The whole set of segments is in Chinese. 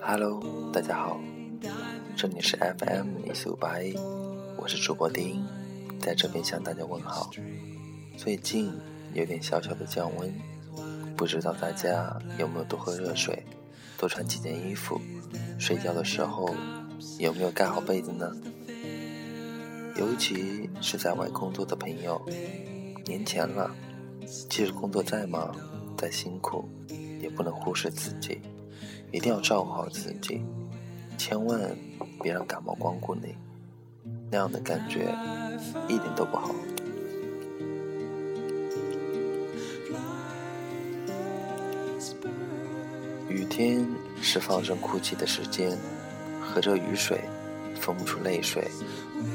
Hello，大家好，这里是 FM 一四五八 A，我是主播丁，在这边向大家问好。最近有点小小的降温，不知道大家有没有多喝热水，多穿几件衣服，睡觉的时候有没有盖好被子呢？尤其是在外工作的朋友，年前了，即使工作再忙再辛苦，也不能忽视自己，一定要照顾好自己，千万别让感冒光顾你，那样的感觉一点都不好。雨天是放声哭泣的时间，和着雨水，分不出泪水。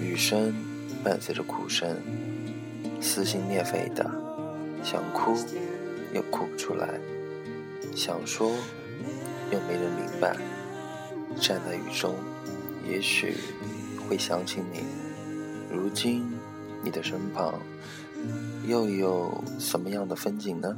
雨声伴随着哭声，撕心裂肺的，想哭又哭不出来，想说又没人明白。站在雨中，也许会想起你。如今你的身旁又有什么样的风景呢？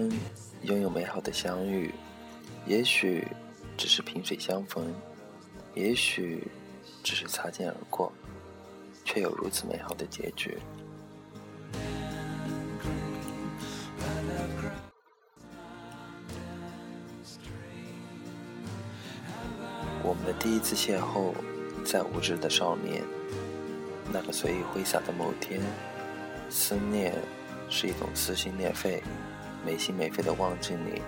们拥有美好的相遇，也许只是萍水相逢，也许只是擦肩而过，却有如此美好的结局。我们的第一次邂逅，在无知的少年，那个随意挥洒的某天，思念是一种撕心裂肺。没心没肺的忘记你，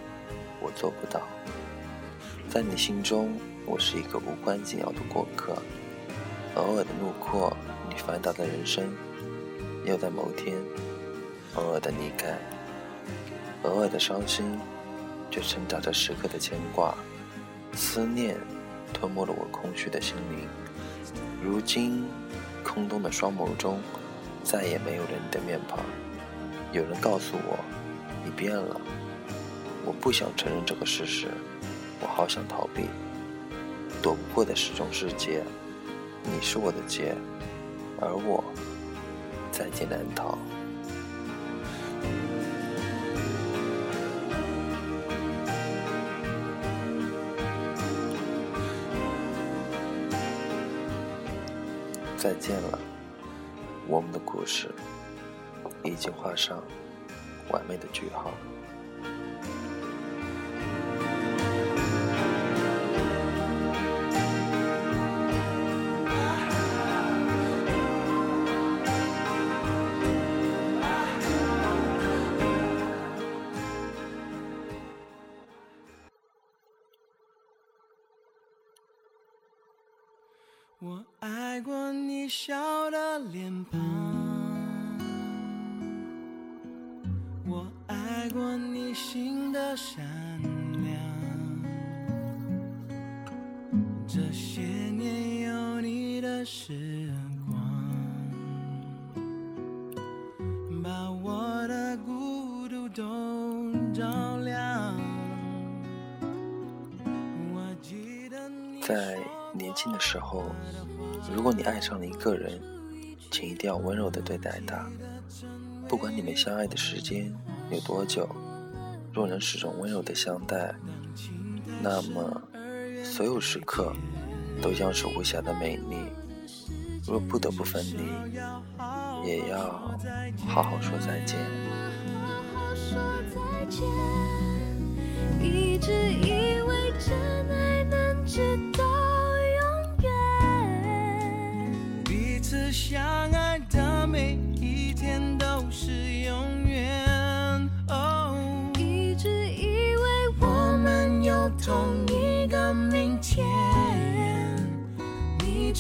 我做不到。在你心中，我是一个无关紧要的过客。偶尔的路过，你烦恼的人生，又在某天，偶尔的离开，偶尔的伤心，却承载着时刻的牵挂。思念吞没了我空虚的心灵。如今，空洞的双眸中，再也没有了你的面庞。有人告诉我。变了，我不想承认这个事实，我好想逃避，躲不过的是种世界，你是我的劫，而我在劫难逃。再见了，我们的故事已经画上。完美的句号。我爱过你笑的脸庞。过你心的善良，这些年有你的时光，把我的孤独都照亮。在年轻的时候，如果你爱上了一个人，请一定要温柔的对待他，不管你们相爱的时间。有多久？若能始终温柔的相待，那么所有时刻都将是无瑕的美丽。若不得不分离，也要好好说再见。一直以为真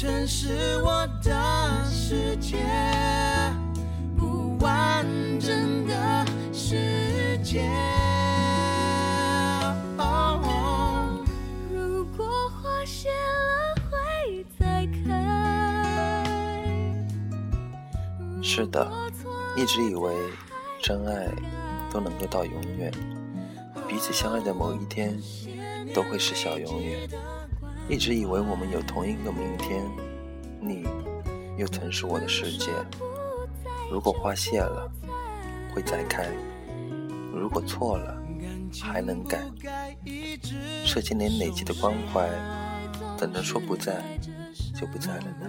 你曾是我的世界，不完整的世界。如果花谢了会再开。是的，一直以为真爱都能够到永远，彼此相爱的某一天都会是小永远。一直以为我们有同一个明天，你又曾是我的世界。如果花谢了，会再开；如果错了，还能改。这些年累积的关怀，怎能说不在就不在了呢？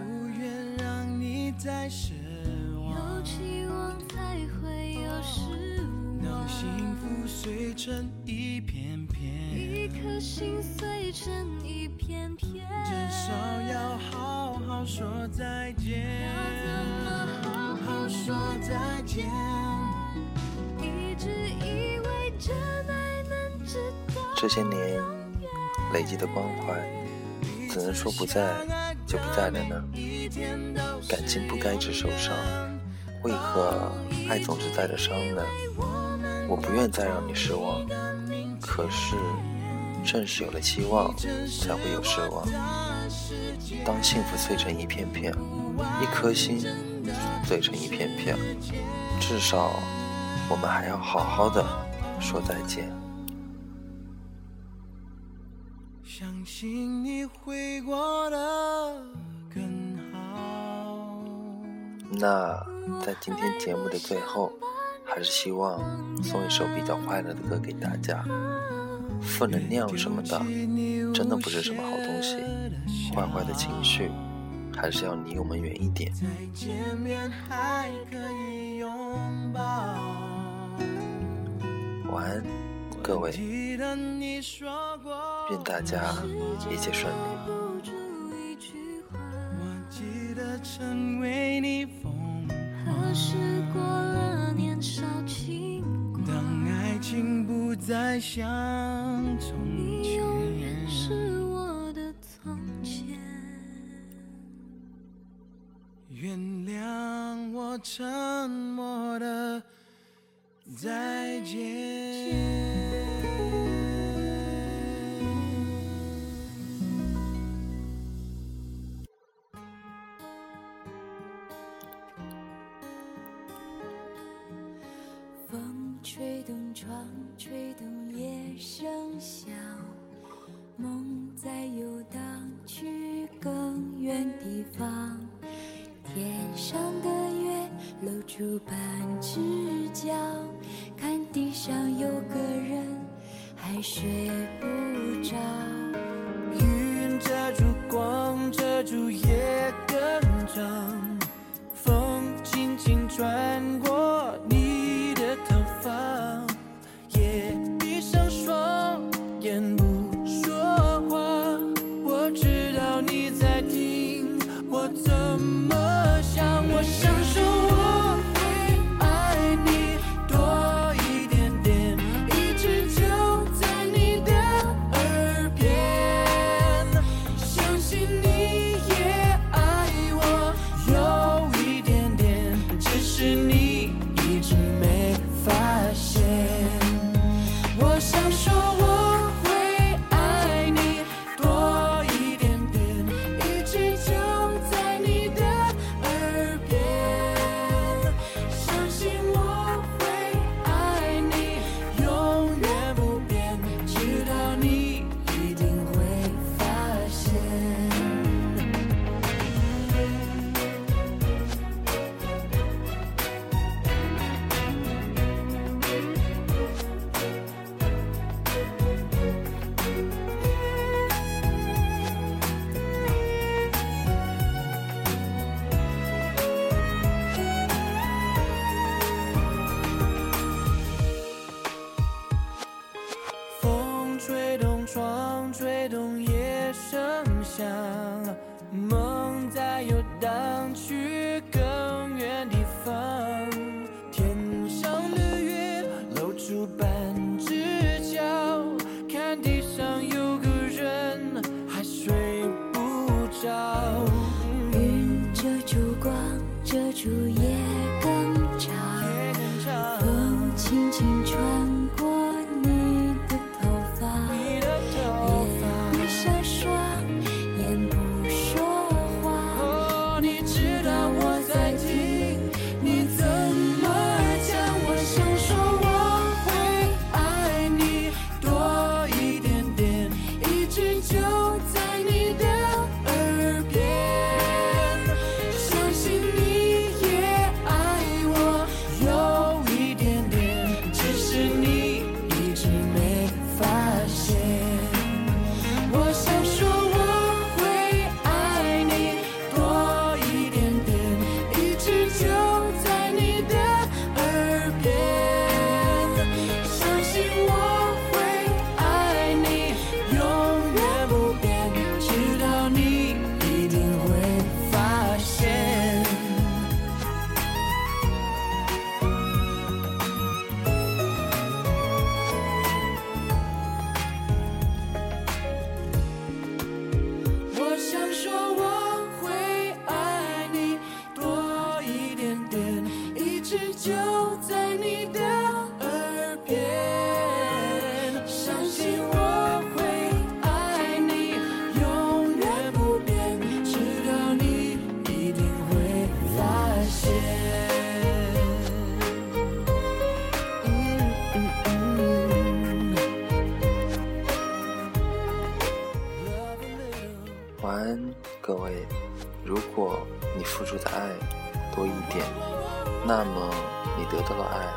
幸福碎成一片片，一颗心碎成一片片，至少要好好说再见。要怎么好好说再见？一直以为真爱能直到这些年累积的关怀，怎能说不在就不在了呢？感情不该只受伤，为何爱总是带着伤呢？我不愿再让你失望，可是正是有了期望，才会有失望。当幸福碎成一片片，一颗心碎成一片片，至少我们还要好好的说再见。相信你会过得更好。那在今天节目的最后。还是希望送一首比较快乐的歌给大家。负能量什么的，真的不是什么好东西。坏坏的情绪，还是要离我们远一点。晚安，各位。愿大家一切顺利。再像从前，你永远是我的从前。原谅我沉默的再见。风吹动窗，吹动夜声响，梦在游荡，去更远地方。天上的月露出半只脚，看地上有个人还睡不着。云遮住光，遮住夜更长，轻轻想说各位。如果你付出的爱多一点，那么你得到的爱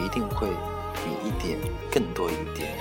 一定会比一点更多一点。